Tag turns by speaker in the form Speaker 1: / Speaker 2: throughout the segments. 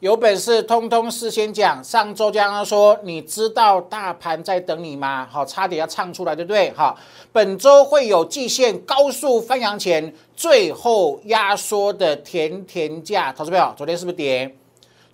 Speaker 1: 有本事通通事先讲。上周江刚说，你知道大盘在等你吗？好，差点要唱出来，对不对？好，本周会有季线高速翻扬前最后压缩的甜甜价，投资朋友，昨天是不是跌？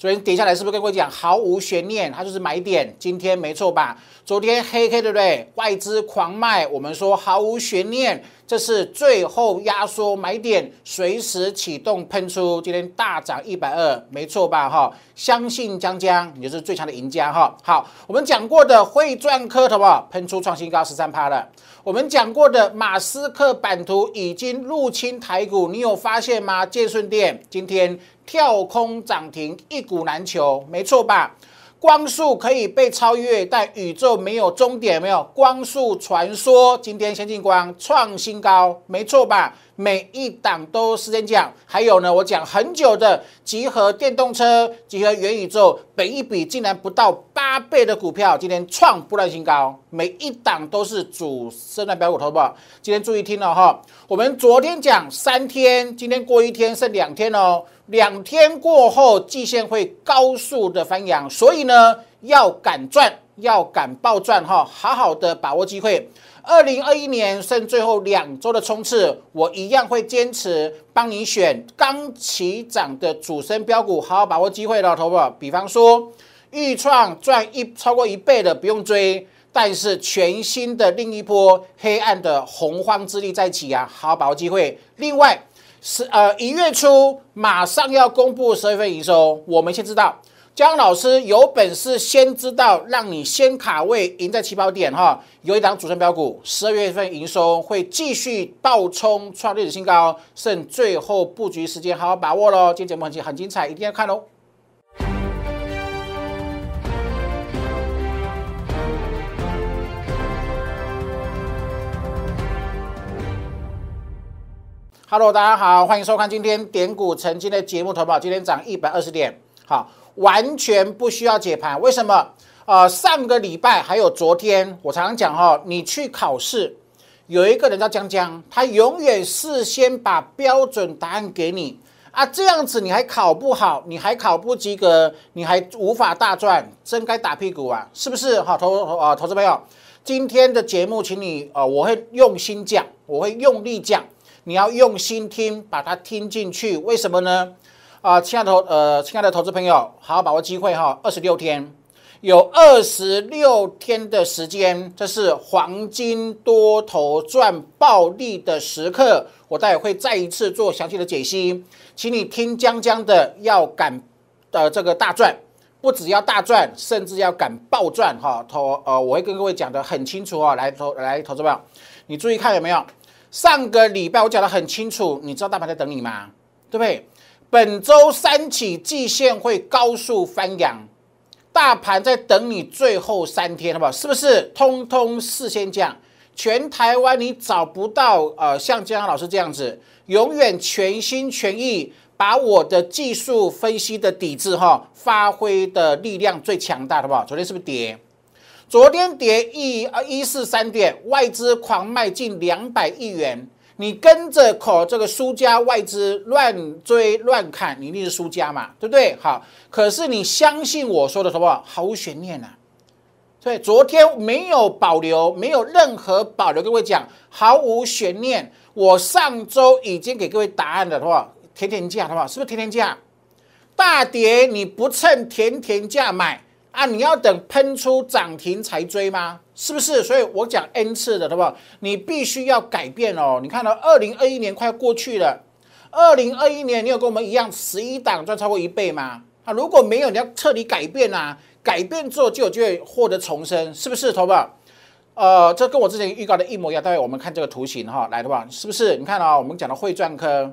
Speaker 1: 昨天跌下来是不是跟各位讲毫无悬念，它就是买点？今天没错吧？昨天黑黑对不对？外资狂卖，我们说毫无悬念，这是最后压缩买点，随时启动喷出。今天大涨一百二，没错吧？哈，相信江江，你就是最强的赢家哈。好，我们讲过的汇赚科，好不好？喷出创新高十三趴了。我们讲过的马斯克版图已经入侵台股，你有发现吗？建顺店今天。跳空涨停，一股难求，没错吧？光速可以被超越，但宇宙没有终点，没有光速传说。今天先进光创新高，没错吧？每一档都时间讲，还有呢，我讲很久的集合电动车、集合元宇宙，本一笔竟然不到八倍的股票，今天创不断新高，每一档都是主升的标股，投不？今天注意听了哈，我们昨天讲三天，今天过一天剩两天哦。两天过后，季线会高速的翻扬，所以呢，要敢赚，要敢爆赚哈，好好的把握机会。二零二一年剩最后两周的冲刺，我一样会坚持帮你选刚起涨的主升标股，好好把握机会了，投保。比方说，预创赚一超过一倍的不用追，但是全新的另一波黑暗的洪荒之力在起啊，好好把握机会。另外。是呃，一月初马上要公布十二月份营收，我们先知道，江老师有本事先知道，让你先卡位赢在起跑点哈。有一档主升标股，十二月份营收会继续爆冲创历史新高，剩最后布局时间，好好把握喽。今天节目很精很精彩，一定要看喽。Hello，大家好，欢迎收看今天点股成金的节目投保。今天涨一百二十点，好，完全不需要解盘。为什么？呃，上个礼拜还有昨天，我常常讲哈，你去考试，有一个人叫江江，他永远事先把标准答案给你啊，这样子你还考不好，你还考不及格，你还无法大赚，真该打屁股啊，是不是？好，投啊，投资朋友，今天的节目，请你啊，我会用心讲，我会用力讲。你要用心听，把它听进去。为什么呢？啊，亲爱的投呃，亲爱的投资朋友，好好把握机会哈。二十六天，有二十六天的时间，这是黄金多头赚暴利的时刻。我待会会再一次做详细的解析，请你听江江的，要敢的这个大赚，不只要大赚，甚至要敢暴赚哈。投呃，我会跟各位讲的很清楚啊。来投来投资朋友，你注意看有没有？上个礼拜我讲的很清楚，你知道大盘在等你吗？对不对？本周三起季线会高速翻扬，大盘在等你最后三天，好不好？是不是？通通事先讲，全台湾你找不到呃像江老师这样子，永远全心全意把我的技术分析的底子哈发挥的力量最强大，好不好？昨天是不是跌？昨天跌一啊一四三点，外资狂卖近两百亿元，你跟着口这个输家外资乱追乱砍，你一定是输家嘛，对不对？好，可是你相信我说的好不好？毫无悬念呐。对，昨天没有保留，没有任何保留，各位讲毫无悬念。我上周已经给各位答案了，好不好？甜甜价，好不好？是不是甜甜价？大跌你不趁甜甜价买？啊，你要等喷出涨停才追吗？是不是？所以我讲 N 次的，对不？你必须要改变哦。你看到二零二一年快过去了，二零二一年你有跟我们一样十一档赚超过一倍吗？啊，如果没有，你要彻底改变啊！改变之后就有机会获得重生，是不是？投保？呃，这跟我之前预告的一模一样。待会我们看这个图形哈，来的话，是不是？你看啊，我们讲的汇赚科，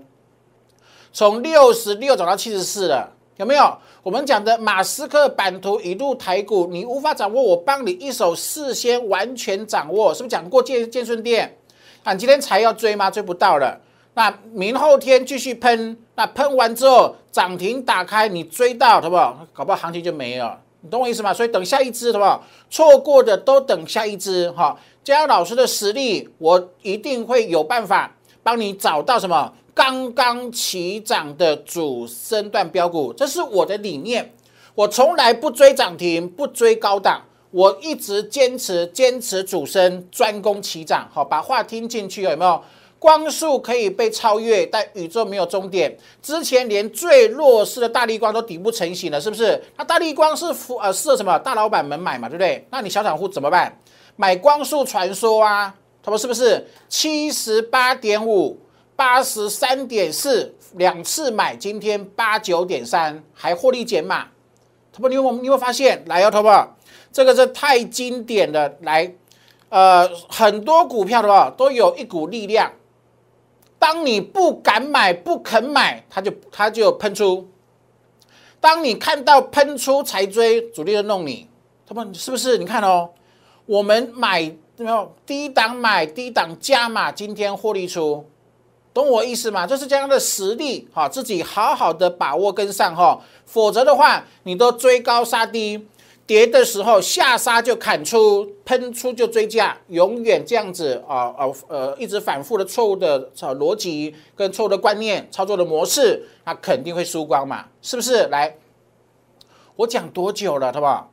Speaker 1: 从六十六涨到七十四了。有没有我们讲的马斯克版图一路台股，你无法掌握，我帮你一手事先完全掌握，是不是讲过建建顺店？啊，今天才要追吗？追不到了。那明后天继续喷，那喷完之后涨停打开，你追到，好不好？搞不好行情就没了，你懂我意思吗？所以等下一支，好不好？错过的都等下一支，哈。江老师的实力，我一定会有办法帮你找到什么刚刚起涨的主升段标股，这是我的理念。我从来不追涨停，不追高档，我一直坚持坚持主升，专攻起涨。好，把话听进去有没有？光速可以被超越，但宇宙没有终点。之前连最弱势的大力光都底部成型了，是不是？那大力光是符呃是什么大老板们买嘛，对不对？那你小散户怎么办？买光速传说啊，他们是不是七十八点五、八十三点四两次买？今天八九点三还获利减码，他们你有你有没有发现？来哦，头不？这个是太经典的，来，呃，很多股票的话都有一股力量。当你不敢买、不肯买，它就它就喷出；当你看到喷出才追，主力就弄你。他们是不是？你看哦，我们买没有低档买低档加码，今天获利出，懂我意思吗？就是这样的实力哈，自己好好的把握跟上哈，否则的话，你都追高杀低。跌的时候下杀就砍出，喷出就追价，永远这样子啊啊呃，一直反复的错误的逻辑跟错误的观念操作的模式，那肯定会输光嘛，是不是？来，我讲多久了，好不好？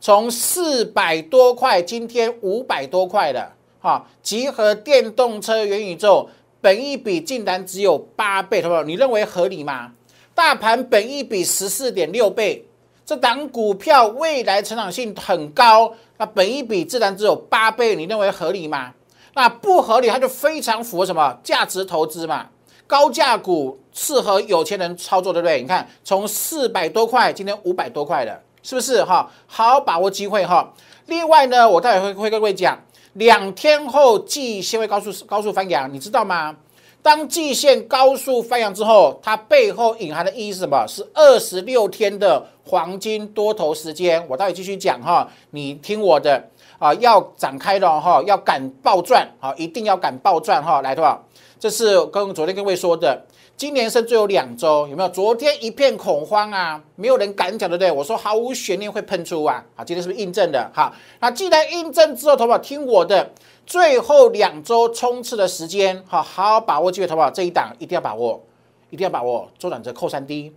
Speaker 1: 从四百多块，今天五百多块了，哈，集合电动车元宇宙，本一比竟然只有八倍，好不好？你认为合理吗？大盘本一比十四点六倍。这档股票未来成长性很高，那本一比自然只有八倍，你认为合理吗？那不合理，它就非常符合什么价值投资嘛？高价股适合有钱人操作，对不对？你看，从四百多块，今天五百多块了，是不是哈？好把握机会哈。另外呢，我待会会会跟各位讲，两天后季先会高速高速翻扬，你知道吗？当季线高速翻扬之后，它背后隐含的意义是什么？是二十六天的黄金多头时间。我待会继续讲哈，你听我的啊，要展开了哈，要敢暴赚啊，一定要敢暴赚哈，来，对吧？这是跟昨天各位说的，今年剩最后两周，有没有？昨天一片恐慌啊，没有人敢讲，对不对？我说毫无悬念会喷出啊，好，今天是不是印证的？好，那既然印证之后，头发听我的。最后两周冲刺的时间，好好把握机会，好不好？这一档一定要把握，一定要把握。周转折扣三 D，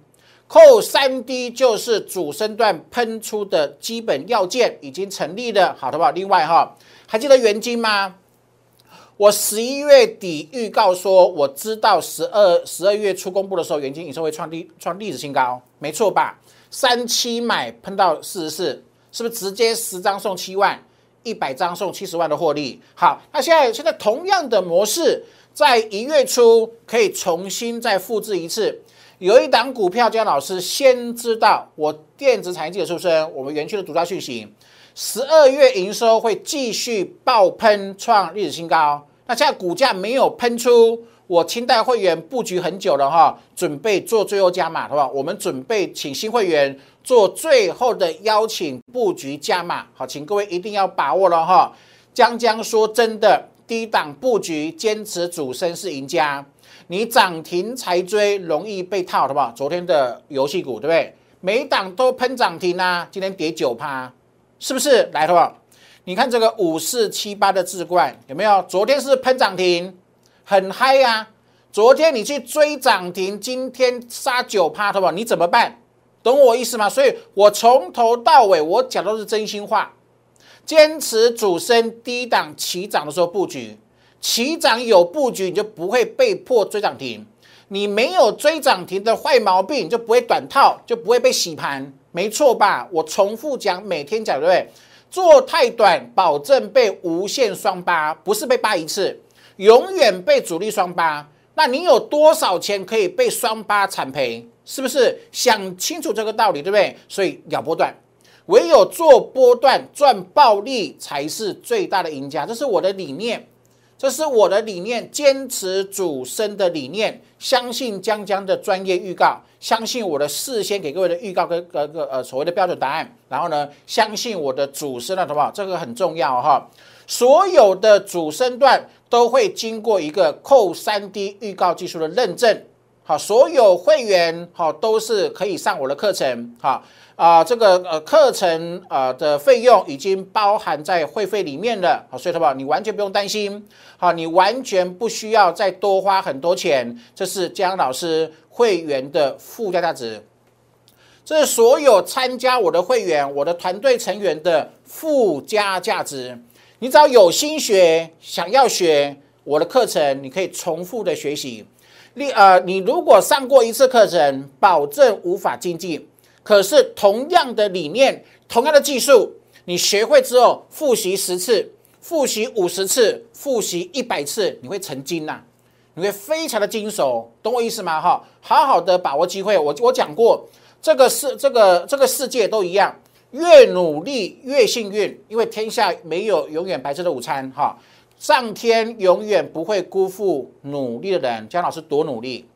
Speaker 1: 扣三 D 就是主升段喷出的基本要件已经成立的，好，好不好？另外哈，还记得元金吗？我十一月底预告说，我知道十二十二月初公布的时候，元金营收会创历创历史新高，没错吧？三七买喷到四十四，是不是直接十张送七万？一百张送七十万的获利，好，那现在现在同样的模式，在一月初可以重新再复制一次。有一档股票，姜老师先知道我电子产业记者出身，我们园区的独家讯息，十二月营收会继续爆喷创历史新高。那现在股价没有喷出。我清代会员布局很久了哈，准备做最后加码，好不好？我们准备请新会员做最后的邀请布局加码，好，请各位一定要把握了哈。江江说真的，低档布局坚持主升是赢家，你涨停才追容易被套，好不好？昨天的游戏股对不对？每档都喷涨停啊，今天跌九趴，是不是？来，好不？你看这个五四七八的智冠有没有？昨天是喷涨停。很嗨呀！昨天你去追涨停，今天杀九趴，好不好？你怎么办？懂我意思吗？所以我从头到尾我讲都是真心话，坚持主升低档起涨的时候布局，起涨有布局，你就不会被迫追涨停。你没有追涨停的坏毛病，就不会短套，就不会被洗盘，没错吧？我重复讲，每天讲，对不对？做太短，保证被无限双八，不是被扒一次。永远被主力双八，那你有多少钱可以被双八惨赔？是不是想清楚这个道理，对不对？所以咬波段，唯有做波段赚暴利才是最大的赢家。这是我的理念，这是我的理念，坚持主升的理念，相信江江的专业预告，相信我的事先给各位的预告跟个个呃所谓的标准答案，然后呢，相信我的主升了，好不好？这个很重要哈。所有的主升段都会经过一个扣三 D 预告技术的认证，好，所有会员好都是可以上我的课程，好啊，这个呃课程啊的费用已经包含在会费里面了，好，所以宝你完全不用担心，好，你完全不需要再多花很多钱，这是江老师会员的附加价值，这是所有参加我的会员、我的团队成员的附加价值，你只要有心学，想要学我的课程，你可以重复的学习。你呃，你如果上过一次课程，保证无法精进。可是同样的理念，同样的技术，你学会之后，复习十次，复习五十次，复习一百次，你会成精呐！你会非常的精熟，懂我意思吗？哈，好好的把握机会。我我讲过，这个世这个这个世界都一样，越努力越幸运，因为天下没有永远白吃的午餐。哈。上天永远不会辜负努力的人。姜老师多努力，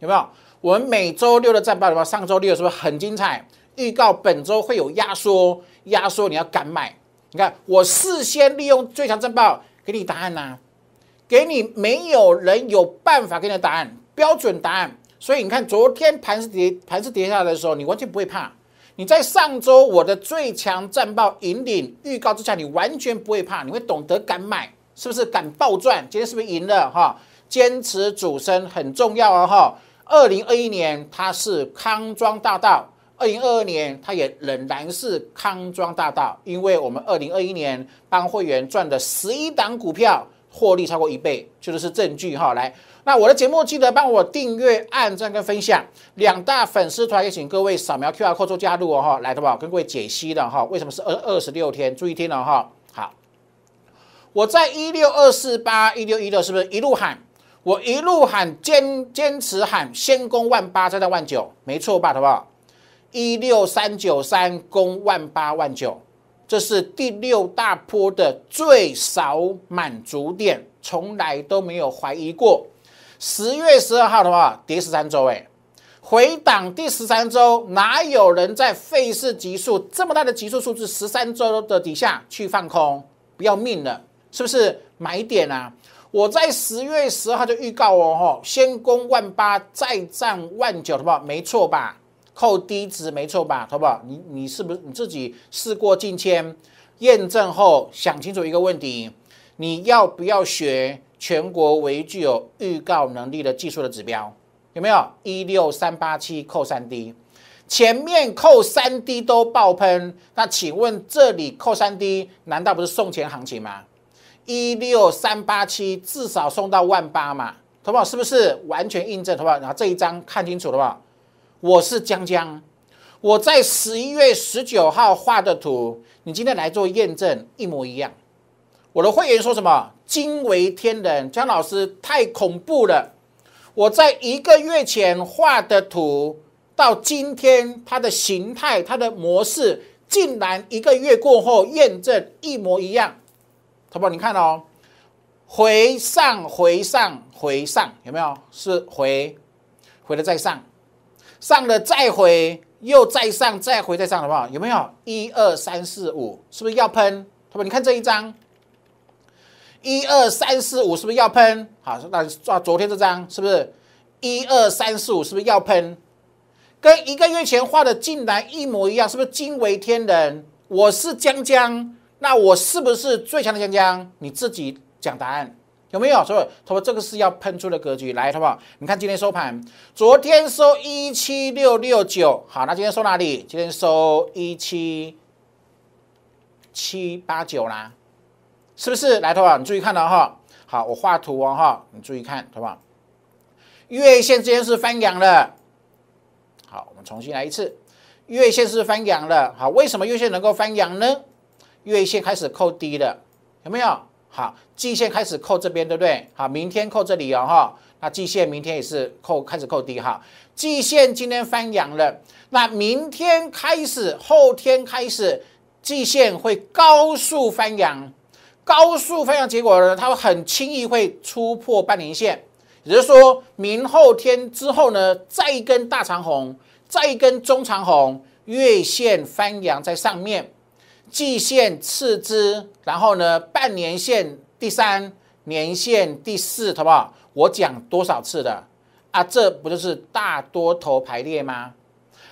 Speaker 1: 有没有？我们每周六的战报，的话？上周六是不是很精彩？预告本周会有压缩，压缩你要敢买。你看，我事先利用最强战报给你答案呐，给你没有人有办法给你的答案，标准答案。所以你看，昨天盘是跌，盘是跌下来的时候，你完全不会怕。你在上周我的最强战报引领预告之下，你完全不会怕，你会懂得敢买，是不是敢暴赚？今天是不是赢了哈？坚持主升很重要哦哈。二零二一年它是康庄大道，二零二二年它也仍然是康庄大道，因为我们二零二一年帮会员赚的十一档股票获利超过一倍，就是证据哈。来。那我的节目记得帮我订阅、按赞跟分享，两大粉丝团也请各位扫描 Q R code 做加入哦哈，来的吧，跟各位解析的哈，为什么是二二十六天？注意听了哈，好，我在一六二四八一六一六是不是一路喊？我一路喊坚坚持喊，先攻万八再到万九，没错吧？好不好？一六三九三攻万八万九，这是第六大波的最少满足点，从来都没有怀疑过。十月十二号的话，跌十三周，哎，回档第十三周，哪有人在费氏级数这么大的级数数字十三周的底下去放空，不要命了，是不是买点啊？我在十月十二号就预告哦，吼，先攻万八，再战万九，好不好？没错吧？扣低值没错吧？好不好？你你是不是你自己试过境迁验证后，想清楚一个问题，你要不要学？全国唯一具有预告能力的技术的指标有没有？一六三八七扣三 D，前面扣三 D 都爆喷，那请问这里扣三 D 难道不是送钱行情吗？一六三八七至少送到万八嘛，好不好？是不是完全印证？好不好？然后这一张看清楚了吧？我是江江，我在十一月十九号画的图，你今天来做验证，一模一样。我的会员说什么？惊为天人，姜老师太恐怖了！我在一个月前画的图，到今天它的形态、它的模式，竟然一个月过后验证一模一样。淘宝，你看哦，回上、回上、回上，有没有？是回，回了再上，上了再回，又再上，再回再上，好不好？有没有？一二三四五，是不是要喷？淘宝，你看这一张。一二三四五是不是要喷？好，那抓昨天这张是不是？一二三四五是不是要喷？跟一个月前画的竟然一模一样，是不是惊为天人？我是江江，那我是不是最强的江江？你自己讲答案有没有？所以他说这个是要喷出的格局，来，好不好？你看今天收盘，昨天收一七六六九，好，那今天收哪里？今天收一七七八九啦。是不是来头啊？你注意看了哈，好，我画图哦哈，你注意看，好不好？月线之间是翻阳了，好，我们重新来一次，月线是翻阳了，好，为什么月线能够翻阳呢？月线开始扣低了，有没有？好，季线开始扣这边，对不对？好，明天扣这里哦哈，那季线明天也是扣，开始扣低哈，季线今天翻阳了，那明天开始，后天开始，季线会高速翻阳。高速翻扬结果呢，它会很轻易会突破半年线，也就是说明后天之后呢，再一根大长红，再一根中长红，月线翻扬在上面，季线次之，然后呢半年线第三，年线第四，好不好？我讲多少次的啊，这不就是大多头排列吗？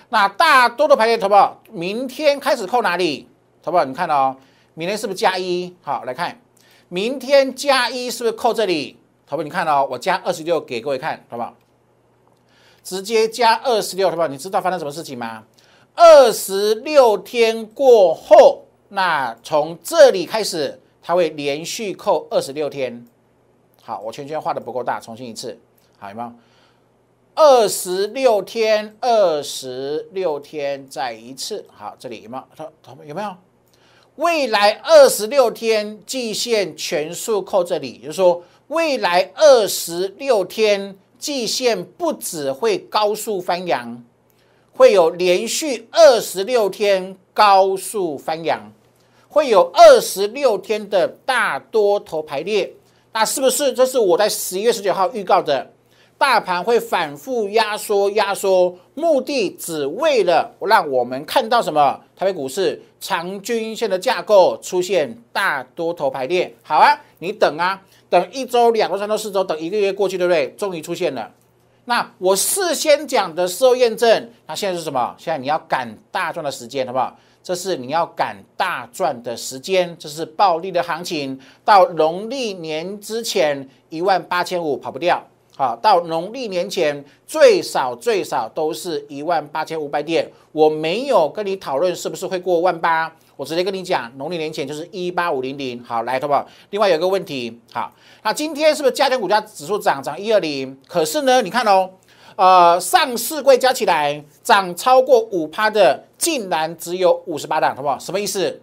Speaker 1: 那大多头排列，好不好明天开始扣哪里？好不好你看哦，明天是不是加一？好，来看，明天加一是不是扣这里？投保你看哦，我加二十六给各位看，好不好？直接加二十六，好不好？你知道发生什么事情吗？二十六天过后，那从这里开始，它会连续扣二十六天。好，我圈圈画的不够大，重新一次，好有没有？二十六天，二十六天再一次，好，这里有没有？它它有没有？未来二十六天季线全数扣这里，就是说，未来二十六天季线不只会高速翻扬。会有连续二十六天高速翻扬，会有二十六天的大多头排列，那是不是这是我在十一月十九号预告的？大盘会反复压缩压缩，目的只为了让我们看到什么？台北股市长均线的架构出现大多头排列。好啊，你等啊，等一周、两周、三周、四周，等一个月过去，对不对？终于出现了。那我事先讲的事后验证，那现在是什么？现在你要赶大赚的时间，好不好？这是你要赶大赚的时间，这是暴利的行情。到农历年之前，一万八千五跑不掉。好，到农历年前最少最少都是一万八千五百点。我没有跟你讨论是不是会过万八。我直接跟你讲，农历年前就是一八五零零，好来，好不好？另外有个问题，好，那今天是不是加权股价指数涨涨一二零？可是呢，你看哦，呃，上市柜加起来涨超过五趴的，竟然只有五十八档，好不好？什么意思？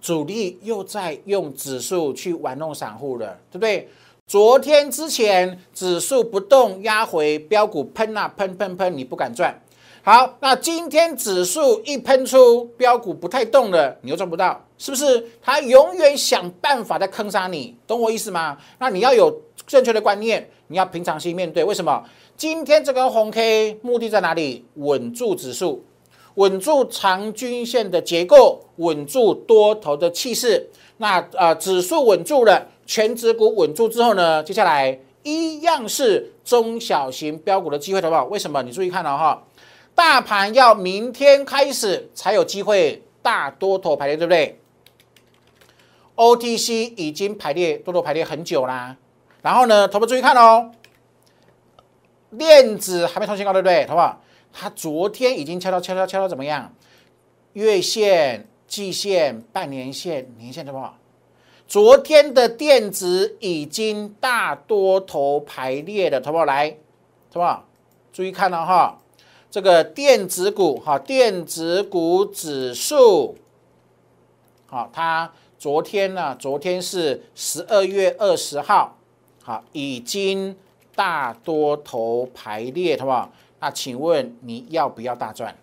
Speaker 1: 主力又在用指数去玩弄散户了，对不对？昨天之前指数不动压回，标股喷啊喷喷喷，你不敢赚。好，那今天指数一喷出，标股不太动了，你又赚不到，是不是？他永远想办法在坑杀你，懂我意思吗？那你要有正确的观念，你要平常心面对。为什么？今天这根红 K 目的在哪里？稳住指数，稳住长均线的结构，稳住多头的气势。那呃，指数稳住了，全指股稳住之后呢？接下来一样是中小型标股的机会，好不好？为什么？你注意看了哈。大盘要明天开始才有机会大多头排列，对不对？OTC 已经排列多头排列很久啦。然后呢，头们注意看哦，链子还没创新高，对不对？好不好？它昨天已经敲到敲到敲到怎么样？月线、季线、半年线、年线，好不好？昨天的电子已经大多头排列的，好不好？来，好不好？注意看了哈。这个电子股哈，电子股指数，好，它昨天呢，昨天是十二月二十号，好，已经大多头排列，好不好？那请问你要不要大赚？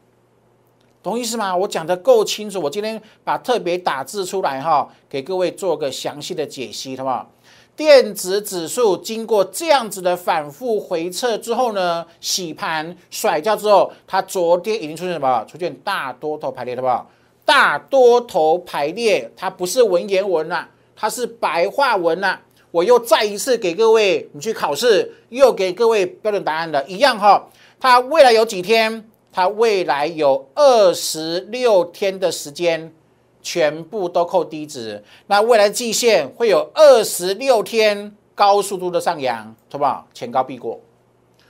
Speaker 1: 懂意思吗？我讲的够清楚，我今天把特别打字出来哈，给各位做个详细的解析，好不好？电子指数经过这样子的反复回撤之后呢，洗盘甩掉之后，它昨天已经出现什么？出现大多头排列，好不好？大多头排列，它不是文言文呐，它是白话文呐。我又再一次给各位，你去考试，又给各位标准答案的一样哈。它未来有几天？它未来有二十六天的时间。全部都扣低值，那未来季线会有二十六天高速度的上扬，好不好？前高必过，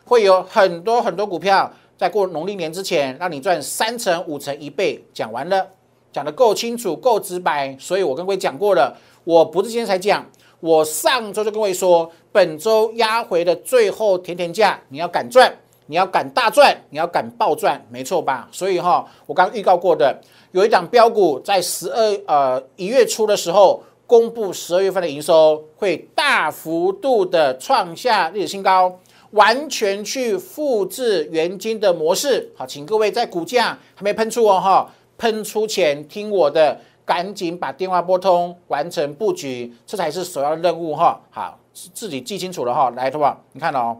Speaker 1: 会有很多很多股票在过农历年之前让你赚三成、五成、一倍。讲完了，讲的够清楚、够直白，所以我跟各位讲过了。我不是今天才讲，我上周就跟各位说，本周压回的最后甜甜价，你要敢赚，你要敢大赚，你要敢暴赚，没错吧？所以哈，我刚预告过的。有一档标股在十二呃一月初的时候公布十二月份的营收会大幅度的创下历史新高，完全去复制原金的模式。好，请各位在股价还没喷出哦哈，喷出前听我的，赶紧把电话拨通，完成布局，这才是首要任务哈。好，自己记清楚了哈。来，好不好？你看哦，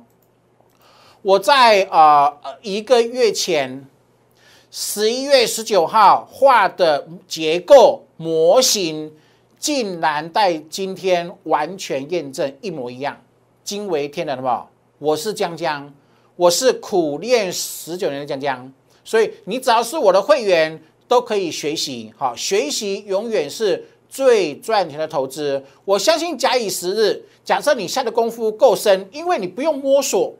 Speaker 1: 我在啊一个月前。十一月十九号画的结构模型，竟然在今天完全验证一模一样，惊为天人，好不好？我是江江，我是苦练十九年的江江，所以你只要是我的会员，都可以学习。好，学习永远是最赚钱的投资。我相信假以时日，假设你下的功夫够深，因为你不用摸索，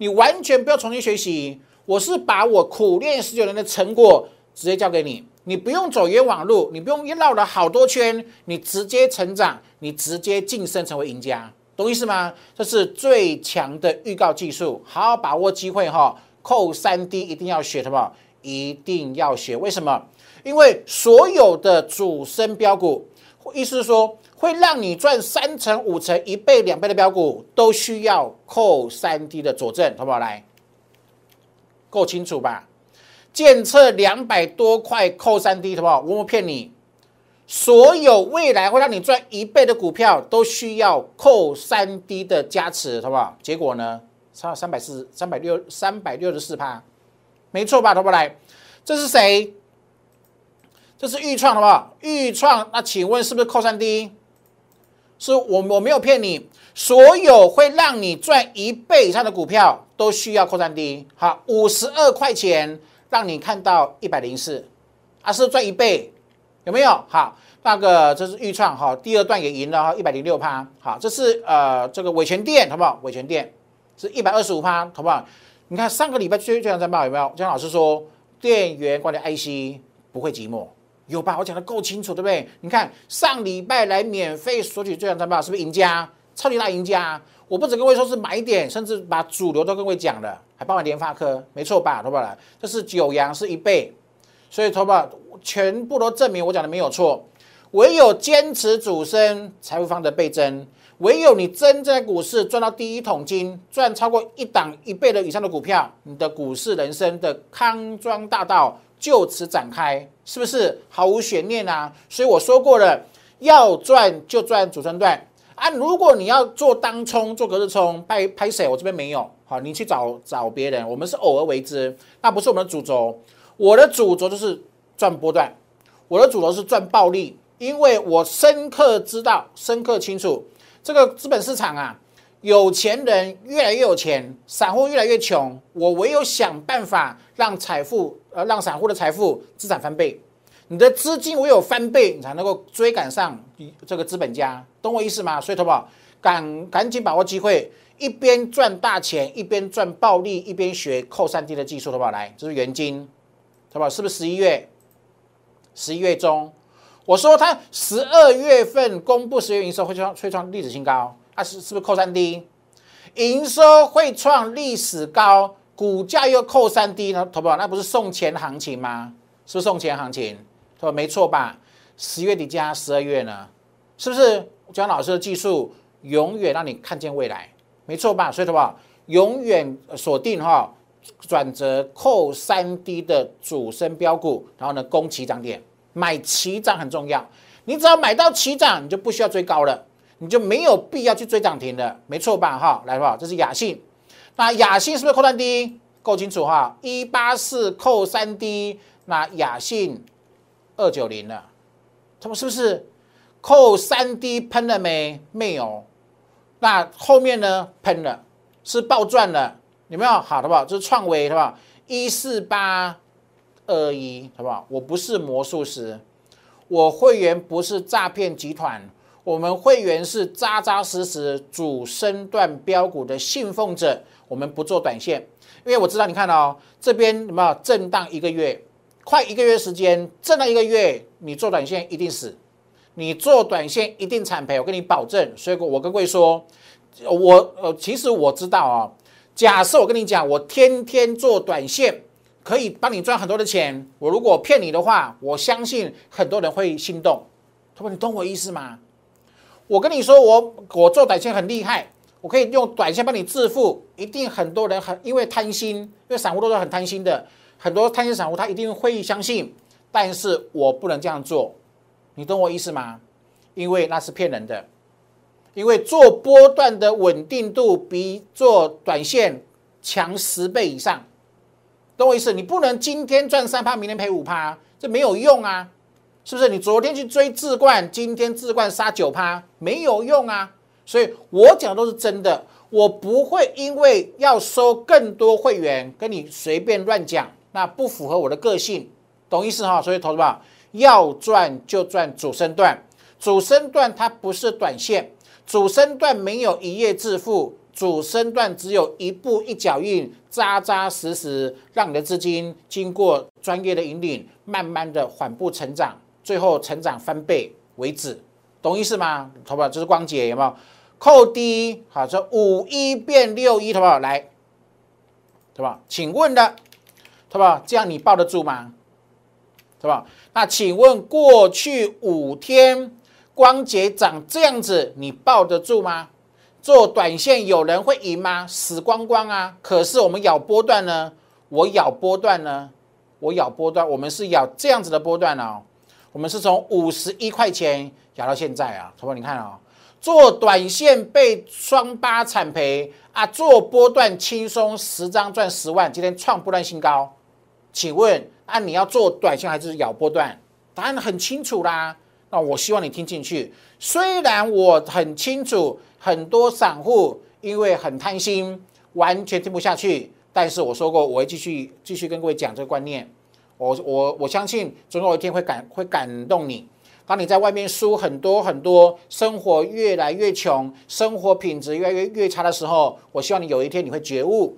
Speaker 1: 你完全不要重新学习。我是把我苦练十九年的成果直接交给你。你不用走冤枉路，你不用绕了好多圈，你直接成长，你直接晋升成为赢家，懂意思吗？这是最强的预告技术，好好把握机会哈。扣三 D 一定要学，什么？一定要学。为什么？因为所有的主升标股，意思是说会让你赚三成、五成、一倍、两倍的标股，都需要扣三 D 的佐证，好不好？来，够清楚吧？检测两百多块扣三 D，好不好？我不骗你，所有未来会让你赚一倍的股票，都需要扣三 D 的加持，好不好？结果呢，差三百四、三百六、三百六十四趴，没错吧？好不好来，这是谁？这是豫创，好不好？豫创，那请问是不是扣三 D？是我我没有骗你，所有会让你赚一倍以上的股票，都需要扣三 D。好，五十二块钱。让你看到一百零四，啊，是赚一倍，有没有？好，那个这是预创哈，第二段也赢了哈，一百零六趴。好，这是呃这个伟全店，好不好？伟全店是一百二十五趴，好不好？你看上个礼拜最最强战报有没有？姜老师说电源管理 IC 不会寂寞，有吧？我讲的够清楚，对不对？你看上礼拜来免费索取最强战报，是不是赢家？超级大赢家！我不止跟各位说是买点，甚至把主流都跟各位讲了，还包括联发科，没错吧？投保人，这是九阳是一倍，所以投保全部都证明我讲的没有错。唯有坚持主升，财富方的倍增；唯有你真在股市赚到第一桶金，赚超过一档一倍的以上的股票，你的股市人生的康庄大道就此展开，是不是毫无悬念啊？所以我说过了，要赚就赚主升段。啊，如果你要做当冲、做隔日冲，拍拍谁？我这边没有，好，你去找找别人。我们是偶尔为之，那不是我们的主轴。我的主轴就是赚波段，我的主轴是赚暴利，因为我深刻知道、深刻清楚，这个资本市场啊，有钱人越来越有钱，散户越来越穷。我唯有想办法让财富，呃，让散户的财富资产翻倍。你的资金唯有翻倍，你才能够追赶上这个资本家，懂我意思吗？所以，投保赶赶紧把握机会，一边赚大钱，一边赚暴利，一边学扣三 D 的技术，投保来，这是元金，投保是不是十一月？十一月中，我说他十二月份公布十月营收会创会创历史新高，啊是是不是扣三 D？营收会创历史高，股价又扣三 D 呢？投保那不是送钱行情吗？是不是送钱行情？说没错吧？十月底加十二月呢，是不是姜老师的技术永远让你看见未来？没错吧？所以什么？永远锁定哈转折扣三 D 的主升标股，然后呢攻起涨点，买起涨很重要。你只要买到起涨，你就不需要追高了，你就没有必要去追涨停的，没错吧？哈，来吧，这是雅信。那雅信是不是扣三 D？够清楚哈？一八四扣三 D，那雅信。二九零了，他们是不是扣三 D 喷了没？没有。那后面呢？喷了，是爆赚了，有没有？好，好不好？这是创维，好不好？一四八二一，好不好？我不是魔术师，我会员不是诈骗集团，我们会员是扎扎实实主升段标股的信奉者，我们不做短线，因为我知道，你看哦，这边有没有震荡一个月？快一个月时间，震荡一个月，你做短线一定死，你做短线一定惨赔，我跟你保证。所以，我跟各位说，我呃，其实我知道啊。假设我跟你讲，我天天做短线，可以帮你赚很多的钱。我如果骗你的话，我相信很多人会心动。他说：“你懂我意思吗？”我跟你说，我我做短线很厉害，我可以用短线帮你致富。一定很多人很因为贪心，因为散户都是很贪心的。很多贪心散户他一定会相信，但是我不能这样做，你懂我意思吗？因为那是骗人的，因为做波段的稳定度比做短线强十倍以上，懂我意思？你不能今天赚三趴，明天赔五趴，这没有用啊，是不是？你昨天去追智冠，今天智冠杀九趴，没有用啊。所以我讲的都是真的，我不会因为要收更多会员，跟你随便乱讲，那不符合我的个性，懂意思哈？所以投资吧，要赚就赚主升段，主升段它不是短线，主升段没有一夜致富，主升段只有一步一脚印，扎扎实实，让你的资金经过专业的引领，慢慢的缓步成长，最后成长翻倍为止，懂意思吗？投保这是光姐有没有？扣低，好，这五一变六一，好不好？来，对吧？请问的，对吧？这样你抱得住吗？对吧？那请问过去五天光节涨这样子，你抱得住吗？做短线有人会赢吗？死光光啊！可是我们咬波段呢？我咬波段呢？我咬波段，我们是咬这样子的波段哦。我们是从五十一块钱咬到现在啊，好不好？你看啊。做短线被双八惨赔啊！做波段轻松十张赚十万，今天创波段新高。请问，啊你要做短线还是咬波段？答案很清楚啦。那我希望你听进去。虽然我很清楚，很多散户因为很贪心，完全听不下去。但是我说过，我会继续继续跟各位讲这个观念。我我我相信，总有一天会感会感动你。当你在外面输很多很多，生活越来越穷，生活品质越来越越差的时候，我希望你有一天你会觉悟，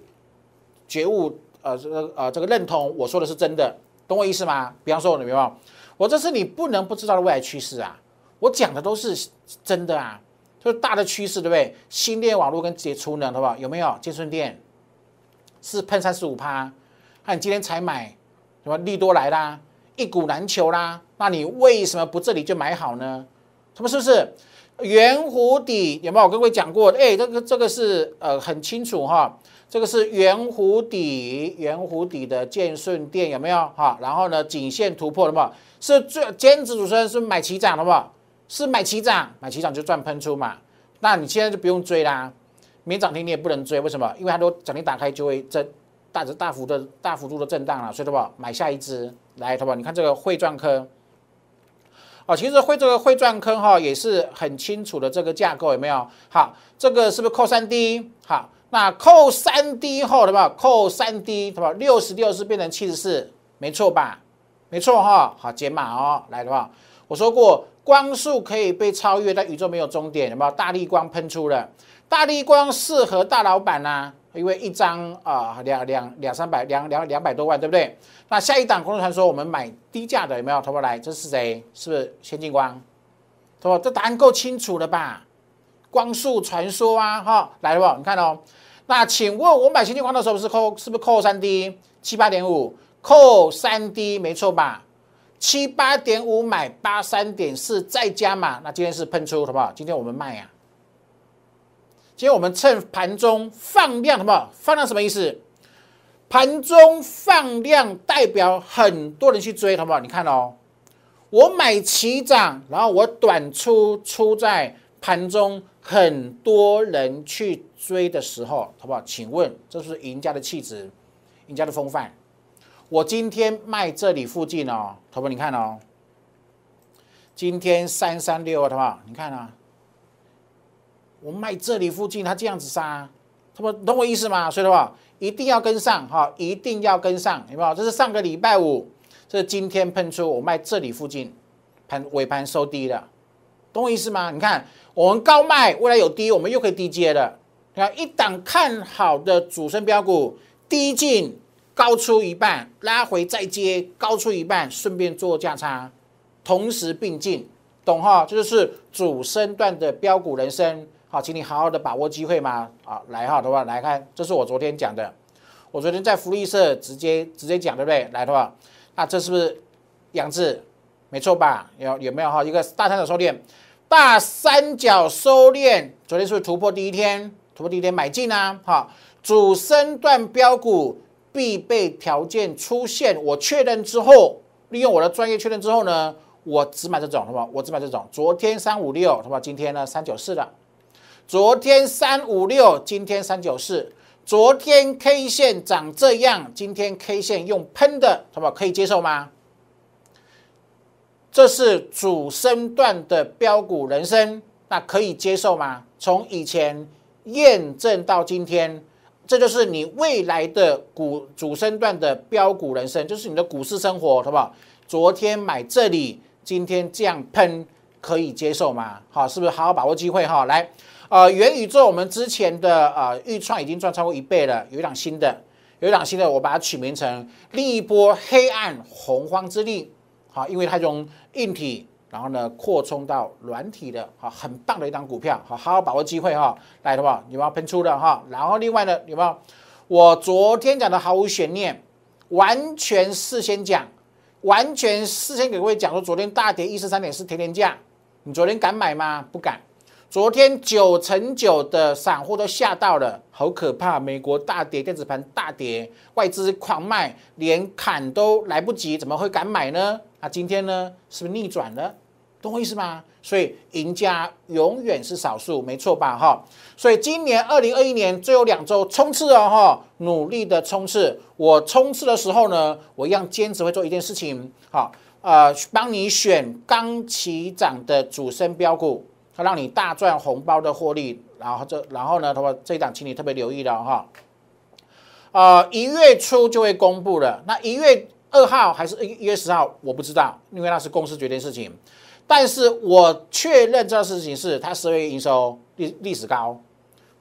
Speaker 1: 觉悟，呃，这个呃，这个认同我说的是真的，懂我意思吗？比方说，你明白吗我这是你不能不知道的未来趋势啊！我讲的都是真的啊，就是大的趋势，对不对？新电网络跟接储能，好不好？有没有？建顺电是喷三十五趴，看你今天才买，什么利多来啦？一股难求啦，那你为什么不这里就买好呢？什么是不是圆弧底？有没有我跟各位讲过？哎，这个这个是呃很清楚哈，这个是圆弧底，圆弧底的建顺店有没有哈？然后呢，颈线突破了嘛？是最兼职主持人是买齐涨了不？是买齐涨，买齐涨就赚喷出嘛？那你现在就不用追啦，没涨停你也不能追，为什么？因为它都涨停打开就会震大大大幅的大幅度的震荡了，所以的话买下一只。来，好不好？你看这个汇赚坑，哦，其实汇这个汇赚坑哈也是很清楚的这个架构有没有？好，这个是不是扣三 D？好，那扣三 D 后，对吧？扣三 D，对吧？六十六是变成七十四，没错吧？没错哈，好解码哦。来的话，我说过光速可以被超越，但宇宙没有终点，有没有？大力光喷出了，大力光适合大老板呐。因为一张啊两两两三百两两两百多万，对不对？那下一档公司传说我们买低价的有没有？投过来，这是谁？是不是先进光？对吧？这答案够清楚了吧？光速传说啊，哈，来了不？你看哦。那请问我买先进光的时候是扣是不是扣三 D 七八点五？扣三 D 没错吧？七八点五买八三点四再加码，那今天是喷出好不好？今天我们卖呀。今天我们趁盘中放量，好不好？放量什么意思？盘中放量代表很多人去追，好不好？你看哦，我买齐涨，然后我短出出在盘中，很多人去追的时候，好不好？请问这是赢家的气质，赢家的风范。我今天卖这里附近哦，好不好？你看哦，今天三三六，好不好？你看啊。我卖这里附近，他这样子杀，他们懂我意思吗？所以的话，一定要跟上哈，一定要跟上，有没有？这是上个礼拜五，这是今天喷出，我卖这里附近，盘尾盘收低了，懂我意思吗？你看，我们高卖，未来有低，我们又可以低接了。你看，一档看好的主升标股，低进高出一半，拉回再接高出一半，顺便做价差，同时并进，懂哈？这就是主升段的标股人生。好，请你好好的把握机会嘛。啊，来哈的话，来看，这是我昨天讲的，我昨天在福利社直接直接讲，对不对？来的话，那这是不是杨志？没错吧？有有没有哈？一个大三角收敛，大三角收敛，昨天是不是突破第一天？突破第一天买进啊？好，主升段标股必备条件出现，我确认之后，利用我的专业确认之后呢，我只买这种，好不好？我只买这种。昨天三五六，好不好？今天呢三九四的。昨天三五六，今天三九四。昨天 K 线长这样，今天 K 线用喷的，好不好？可以接受吗？这是主升段的标股人生，那可以接受吗？从以前验证到今天，这就是你未来的股主升段的标股人生，就是你的股市生活，好不好？昨天买这里，今天这样喷，可以接受吗？好，是不是好好把握机会哈？来，呃，元宇宙我们之前的呃预创已经赚超过一倍了，有一档新的，有一档新的，我把它取名成另一波黑暗洪荒之力，好，因为它从硬体。然后呢，扩充到软体的，哈，很棒的一档股票，好好好把握机会哈，来的话，有没有喷出的哈？然后另外呢，有没有？我昨天讲的毫无悬念，完全事先讲，完全事先给各位讲说，昨天大跌一十三点是天天价，你昨天敢买吗？不敢。昨天九成九的散户都吓到了，好可怕！美国大跌，电子盘大跌，外资狂卖，连砍都来不及，怎么会敢买呢？那今天呢，是不是逆转了？懂我意思吗？所以赢家永远是少数，没错吧？哈，所以今年二零二一年最后两周冲刺哦，哈，努力的冲刺。我冲刺的时候呢，我一样坚持会做一件事情，好，呃，帮你选刚起涨的主升标股，它让你大赚红包的获利。然后这，然后呢，他说这一档，请你特别留意了哈。呃，一月初就会公布了，那一月二号还是一月十号，我不知道，因为那是公司决定事情。但是我确认这事情是它十二月营收历历史高，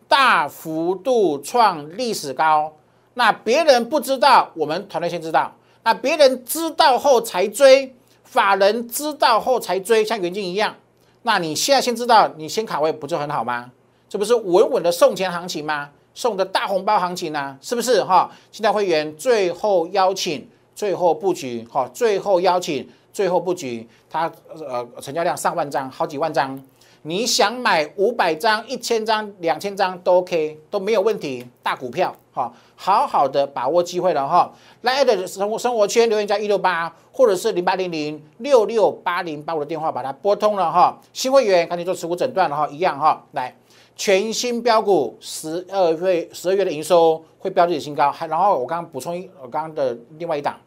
Speaker 1: 大幅度创历史高。那别人不知道，我们团队先知道。那别人知道后才追，法人知道后才追，像元金一样。那你现在先知道，你先卡位不就很好吗？这不是稳稳的送钱行情吗？送的大红包行情呢？是不是哈？现在会员最后邀请，最后布局哈，最后邀请。最后布局，它呃成交量上万张，好几万张，你想买五百张、一千张、两千张都 OK，都没有问题。大股票，哈，好好的把握机会了哈。来的生活生活圈留言加一六八，或者是零八零零六六八零八五的电话把它拨通了哈。新会员赶紧做持股诊断了哈，一样哈。来，全新标股十二月十二月的营收会标自己新高，还然后我刚刚补充一，我刚刚的另外一档。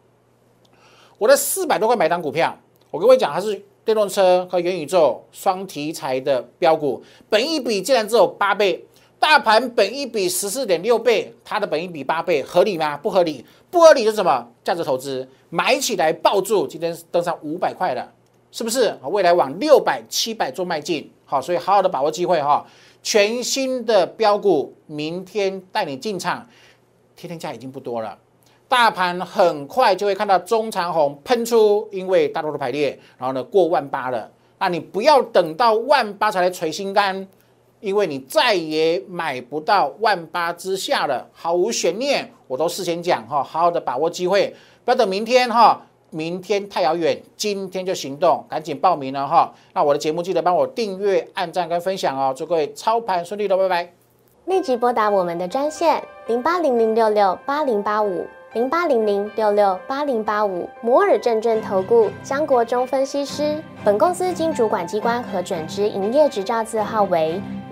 Speaker 1: 我的四百多块买单股票，我跟各位讲，它是电动车和元宇宙双题材的标股，本一比竟然只有八倍，大盘本一比十四点六倍，它的本一比八倍，合理吗？不合理，不合理是什么？价值投资买起来抱住，今天登上五百块了，是不是？未来往六百、七百做迈进，好，所以好好的把握机会哈，全新的标股，明天带你进场，天天价已经不多了。大盘很快就会看到中长红喷出，因为大多数排列，然后呢过万八了。那你不要等到万八才来捶心肝，因为你再也买不到万八之下了，毫无悬念。我都事先讲哈，好好的把握机会，不要等明天哈，明天太遥远，今天就行动，赶紧报名了哈。那我的节目记得帮我订阅、按赞跟分享哦，祝各位操盘顺利的，拜拜。
Speaker 2: 立即拨打我们的专线零八零零六六八零八五。零八零零六六八零八五摩尔证券投顾江国忠分析师，本公司经主管机关核准之营业执照字号为